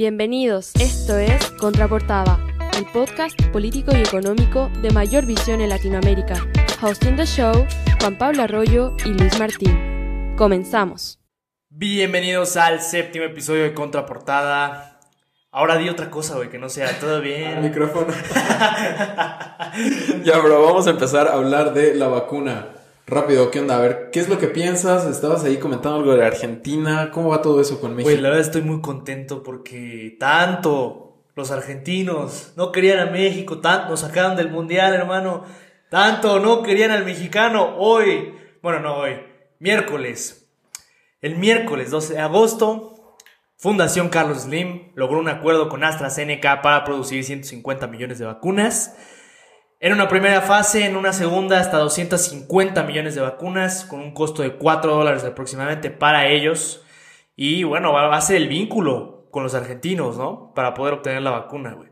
Bienvenidos, esto es Contraportada, el podcast político y económico de mayor visión en Latinoamérica. Hosting the show, Juan Pablo Arroyo y Luis Martín. Comenzamos. Bienvenidos al séptimo episodio de Contraportada. Ahora di otra cosa, güey, que no sea todo bien. Micrófono. ya, bro, vamos a empezar a hablar de la vacuna. Rápido, ¿qué onda? A ver, ¿qué es lo que piensas? Estabas ahí comentando algo de Argentina. ¿Cómo va todo eso con México? Güey, la verdad estoy muy contento porque tanto los argentinos no querían a México, tanto nos sacaron del mundial, hermano. Tanto no querían al mexicano. Hoy, bueno, no hoy, miércoles. El miércoles 12 de agosto, Fundación Carlos Slim logró un acuerdo con AstraZeneca para producir 150 millones de vacunas. En una primera fase, en una segunda hasta 250 millones de vacunas con un costo de 4 dólares aproximadamente para ellos. Y bueno, va a ser el vínculo con los argentinos, ¿no? Para poder obtener la vacuna, güey.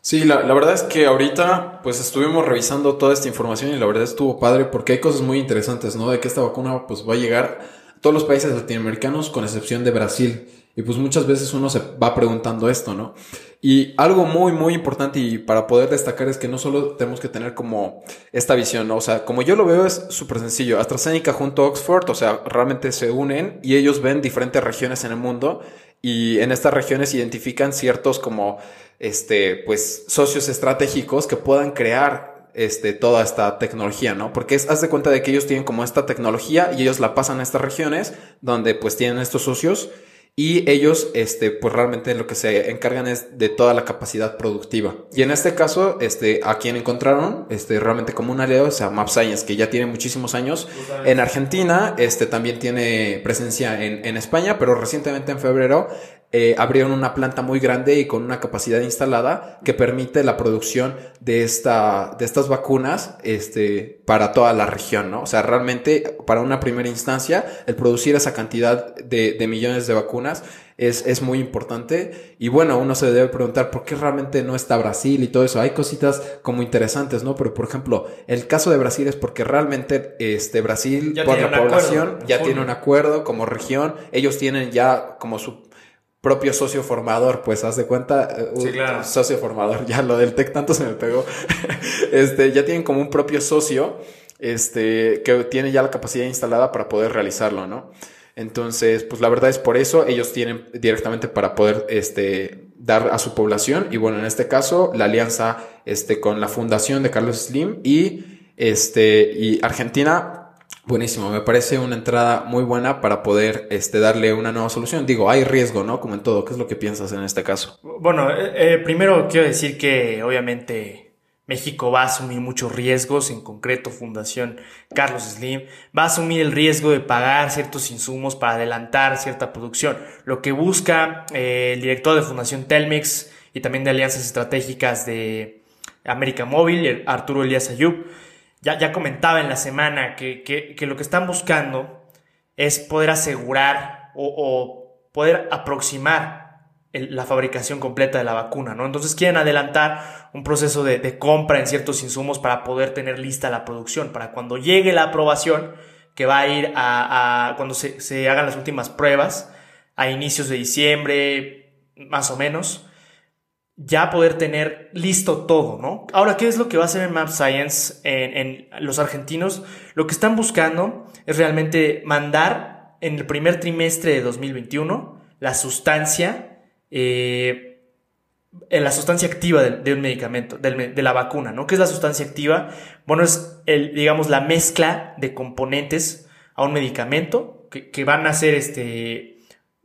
Sí, la, la, verdad es que ahorita pues estuvimos revisando toda esta información y la verdad estuvo padre porque hay cosas muy interesantes, ¿no? De que esta vacuna pues va a llegar a todos los países latinoamericanos con excepción de Brasil. Y pues muchas veces uno se va preguntando esto, ¿no? Y algo muy, muy importante y para poder destacar es que no solo tenemos que tener como esta visión, ¿no? O sea, como yo lo veo es súper sencillo. AstraZeneca junto a Oxford, o sea, realmente se unen y ellos ven diferentes regiones en el mundo y en estas regiones identifican ciertos como, este, pues, socios estratégicos que puedan crear este, toda esta tecnología, ¿no? Porque es, haz de cuenta de que ellos tienen como esta tecnología y ellos la pasan a estas regiones donde pues tienen estos socios y ellos, este, pues realmente lo que se encargan es de toda la capacidad productiva. Y en este caso, este, a quien encontraron, este, realmente como un aliado, o sea, Map Science, que ya tiene muchísimos años en Argentina, este, también tiene presencia en, en España, pero recientemente en febrero eh, abrieron una planta muy grande y con una capacidad instalada que permite la producción de, esta, de estas vacunas este, para toda la región, ¿no? O sea, realmente para una primera instancia, el producir esa cantidad de, de millones de vacunas es, es, muy importante. Y bueno, uno se debe preguntar por qué realmente no está Brasil y todo eso. Hay cositas como interesantes, ¿no? Pero por ejemplo, el caso de Brasil es porque realmente este, Brasil, Ya por la población, acuerdo, ya tiene un acuerdo como región. Ellos tienen ya como su propio socio formador, pues haz de cuenta, eh, Sí, claro. socio formador, ya lo del TEC tanto se me pegó, este, ya tienen como un propio socio, este, que tiene ya la capacidad instalada para poder realizarlo, ¿no? Entonces, pues la verdad es por eso, ellos tienen directamente para poder, este, dar a su población, y bueno, en este caso, la alianza, este, con la fundación de Carlos Slim y, este, y Argentina, Buenísimo, me parece una entrada muy buena para poder este, darle una nueva solución. Digo, hay riesgo, ¿no? Como en todo. ¿Qué es lo que piensas en este caso? Bueno, eh, eh, primero quiero decir que obviamente México va a asumir muchos riesgos, en concreto Fundación Carlos Slim va a asumir el riesgo de pagar ciertos insumos para adelantar cierta producción. Lo que busca eh, el director de Fundación Telmex y también de alianzas estratégicas de América Móvil, Arturo Elías Ayub, ya, ya comentaba en la semana que, que, que lo que están buscando es poder asegurar o, poder aproximar la fabricación completa de la vacuna, ¿no? Entonces quieren adelantar un proceso de, de compra en ciertos insumos para poder tener lista la producción, para cuando llegue la aprobación, que va a ir a, a- cuando se, se hagan las últimas pruebas, a inicios de diciembre, más o menos, ya poder tener listo todo, ¿no? Ahora, ¿qué es lo que va a hacer en Map Science en, los argentinos? Lo que están buscando es realmente mandar en el primer trimestre de 2021 la sustancia, eh, la sustancia activa de, de un medicamento, de la vacuna, ¿no? ¿Qué es la sustancia activa? Bueno, es, el, digamos, la mezcla de componentes a un medicamento que, que van a ser, este,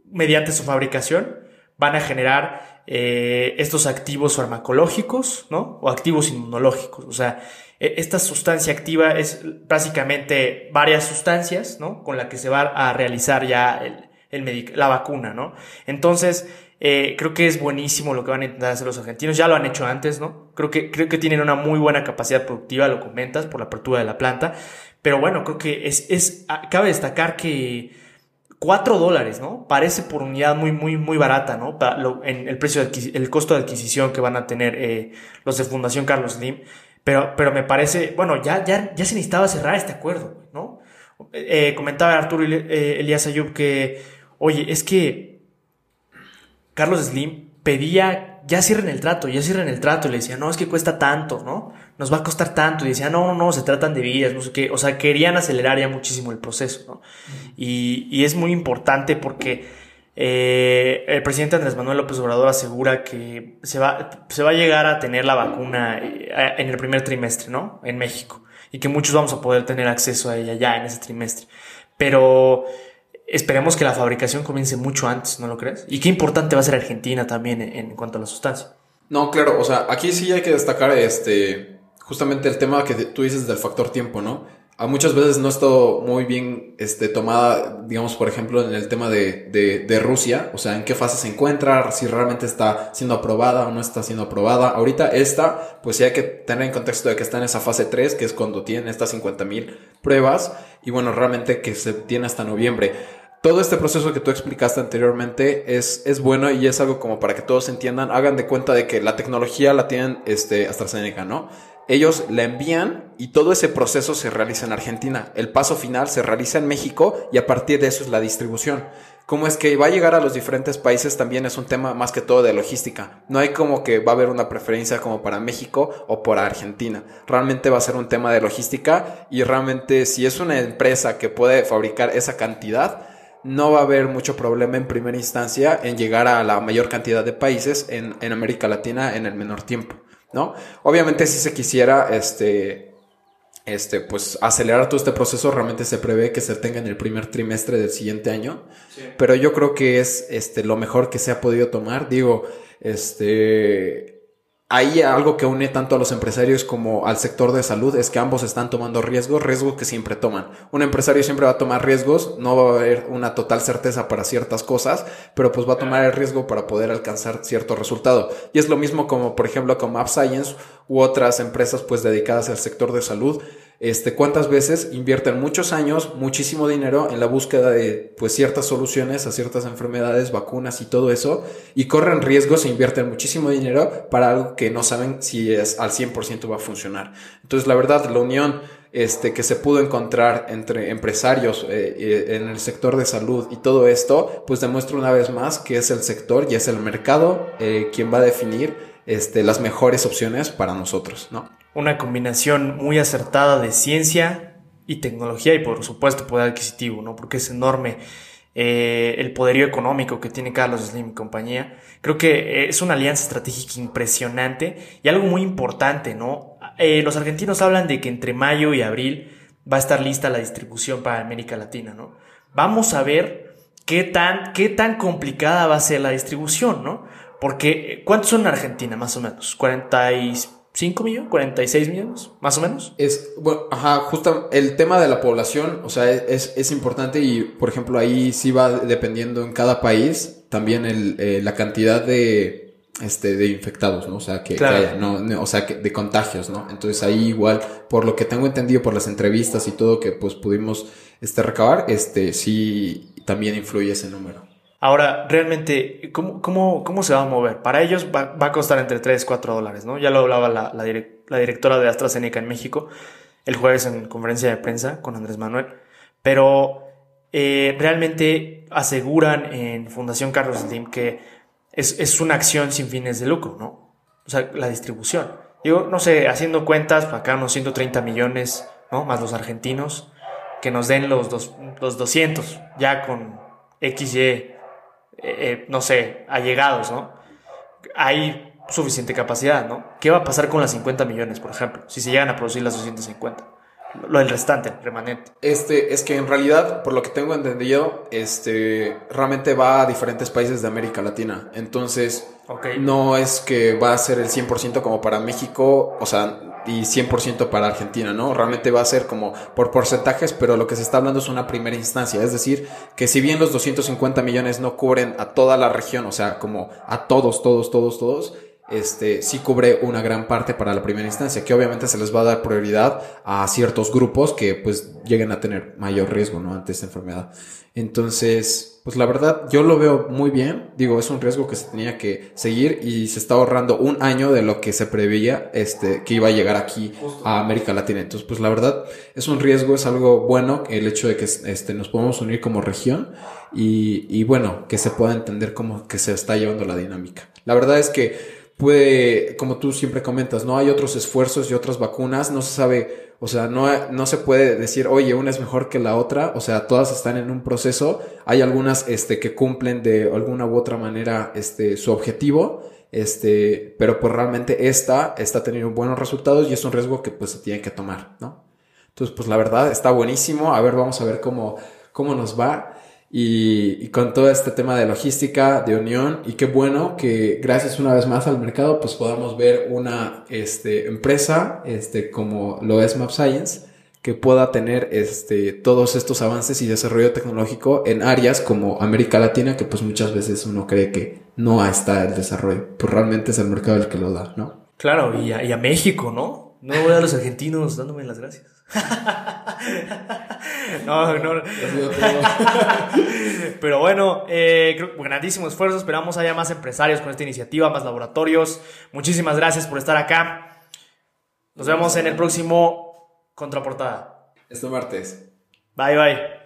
mediante su fabricación, van a generar eh, estos activos farmacológicos, ¿no? O activos inmunológicos. O sea, e- esta sustancia activa es básicamente varias sustancias, ¿no? Con la que se va a realizar ya el, la vacuna, ¿no? Entonces, eh, creo que es buenísimo lo que van a intentar hacer los argentinos. Ya lo han hecho antes, ¿no? Creo que, creo que tienen una muy buena capacidad productiva, lo comentas, por la apertura de la planta. Pero bueno, creo que es, es cabe destacar que 4 dólares, ¿no? Parece por unidad muy, muy, muy barata, ¿no? En el precio el costo de adquisición que van a tener eh, los de Fundación Carlos Slim. Pero, pero me parece, bueno, ya, ya, ya se necesitaba cerrar este acuerdo, ¿no? Eh, comentaba Arturo eh, Elías Ayub que, oye, es que Carlos Slim pedía, ya cierren el trato, ya cierren el trato, y le decía, no, es que cuesta tanto, ¿no? Nos va a costar tanto, y decía, no, no, no, se tratan de vidas, no sé qué, o sea, querían acelerar ya muchísimo el proceso, ¿no? Y, y es muy importante porque eh, el presidente Andrés Manuel López Obrador asegura que se va, se va a llegar a tener la vacuna eh, en el primer trimestre, ¿no? En México, y que muchos vamos a poder tener acceso a ella ya en ese trimestre. Pero esperemos que la fabricación comience mucho antes, ¿no lo crees? Y qué importante va a ser Argentina también en, cuanto a la sustancia. No, claro, o sea, aquí sí hay que destacar este justamente el tema que tú dices del factor tiempo, ¿no? A muchas veces no está muy bien este, tomada, digamos, por ejemplo, en el tema de, de, Rusia, o sea, en qué fase se encuentra, si realmente está siendo aprobada o no está siendo aprobada. Ahorita esta, pues sí hay que tener en contexto de que está en esa fase 3, que es cuando tiene estas 50 mil pruebas, y bueno, realmente que se tiene hasta noviembre todo este proceso que tú explicaste anteriormente es, es bueno y es algo como para que todos entiendan, hagan de cuenta de que la tecnología la tienen este, AstraZeneca, ¿no? Ellos la envían y todo ese proceso se realiza en Argentina. El paso final se realiza en México y a partir de eso es la distribución. Cómo es que va a llegar a los diferentes países también es un tema más que todo de logística. No hay como que va a haber una preferencia como para México o para Argentina. Realmente va a ser un tema de logística y realmente si es una empresa que puede fabricar esa cantidad, no va a haber mucho problema en primera instancia en llegar a la mayor cantidad de países en, América Latina en el menor tiempo, ¿no? Obviamente si se quisiera, este, este, pues acelerar todo este proceso, realmente se prevé que se tenga en el primer trimestre del siguiente año, pero yo creo que es, este, lo mejor que se ha podido tomar, digo, este, Ahí algo que une tanto a los empresarios como al sector de salud es que ambos están tomando riesgos, riesgos que siempre toman. Un empresario siempre va a tomar riesgos, no va a haber una total certeza para ciertas cosas, pero pues va a tomar el riesgo para poder alcanzar cierto resultado. Y es lo mismo como por ejemplo con Map Science u otras empresas pues dedicadas al sector de salud este, cuántas veces invierten muchos años, muchísimo dinero en la búsqueda de pues ciertas soluciones a ciertas enfermedades, vacunas y todo eso, y corren riesgos e invierten muchísimo dinero para algo que no saben si es al 100% va a funcionar. Entonces, la verdad, la unión este, que se pudo encontrar entre empresarios eh, eh, en el sector de salud y todo esto, pues demuestra una vez más que es el sector y es el mercado eh, quien va a definir este, las mejores opciones para nosotros, ¿no? Una combinación muy acertada de ciencia y tecnología y por supuesto poder adquisitivo, ¿no? Porque es enorme eh, el poderío económico que tiene Carlos Slim y compañía. Creo que es una alianza estratégica impresionante y algo muy importante, ¿no? Eh, los argentinos hablan de que entre mayo y abril va a estar lista la distribución para América Latina, ¿no? Vamos a ver qué tan, qué tan complicada va a ser la distribución, ¿no? Porque, ¿cuántos son en Argentina, más o menos? 40 5 millones, 46 millones, más o menos. Es, bueno, ajá, justo el tema de la población, o sea, es, es importante y, por ejemplo, ahí sí va dependiendo en cada país también el, eh, la cantidad de, este, de infectados, ¿no? O sea, que, haya, no, o sea, que, de contagios, ¿no? Entonces ahí igual, por lo que tengo entendido por las entrevistas y todo que pues pudimos, este, recabar, este, sí, también influye ese número. Ahora, realmente, ¿cómo, cómo, cómo se va a mover? Para ellos va, a costar entre 3 y 4 dólares, ¿no? Ya lo hablaba la, la, directora de AstraZeneca en México el jueves en conferencia de prensa con Andrés Manuel, pero eh, realmente aseguran en Fundación Carlos Slim que es, es, una acción sin fines de lucro, ¿no? O sea, la distribución. Digo, no sé, haciendo cuentas, acá unos 130 millones, ¿no? Más los argentinos, que nos den los, dos, los 200, ya con XY eh, eh, no sé, allegados, ¿no? Hay suficiente capacidad, ¿no? ¿Qué va a pasar con las 50 millones, por ejemplo, si se llegan a producir las 250? Lo del restante, remanente. Este, es que en realidad, por lo que tengo entendido, este, realmente va a diferentes países de América Latina. Entonces, no es que va a ser el 100% como para México, o sea, y 100% para Argentina, ¿no? Realmente va a ser como por porcentajes, pero lo que se está hablando es una primera instancia. Es decir, que si bien los 250 millones no cubren a toda la región, o sea, como a todos, todos, todos, todos, este, sí cubre una gran parte para la primera instancia, que obviamente se les va a dar prioridad a ciertos grupos que pues lleguen a tener mayor riesgo, ¿no? Ante esta enfermedad. Entonces, pues la verdad, yo lo veo muy bien. Digo, es un riesgo que se tenía que seguir y se está ahorrando un año de lo que se preveía, este, que iba a llegar aquí a América Latina. Entonces, pues la verdad, es un riesgo, es algo bueno el hecho de que, este, nos podemos unir como región y, y bueno, que se pueda entender cómo que se está llevando la dinámica. La verdad es que puede, como tú siempre comentas, no hay otros esfuerzos y otras vacunas, no se sabe, o sea, no, no se puede decir, oye, una es mejor que la otra, o sea, todas están en un proceso, hay algunas, este, que cumplen de alguna u otra manera, este, su objetivo, este, pero pues realmente esta está teniendo buenos resultados y es un riesgo que pues se tiene que tomar, ¿no? Entonces, pues la verdad está buenísimo, a ver, vamos a ver cómo, cómo nos va y, con todo este tema de logística, de unión, y qué bueno que gracias una vez más al mercado, pues podamos ver una este, empresa este, como lo es Map Science, que pueda tener este, todos estos avances y desarrollo tecnológico en áreas como América Latina, que pues muchas veces uno cree que no está el desarrollo, pues realmente es el mercado el que lo da, ¿no? Claro, y a, México, ¿no? No voy a los argentinos dándome las gracias. no, no. Pero bueno, eh, grandísimo esfuerzo. Esperamos haya más empresarios con esta iniciativa, más laboratorios. Muchísimas gracias por estar acá. Nos vemos en el próximo Contraportada. Este martes. Bye, bye.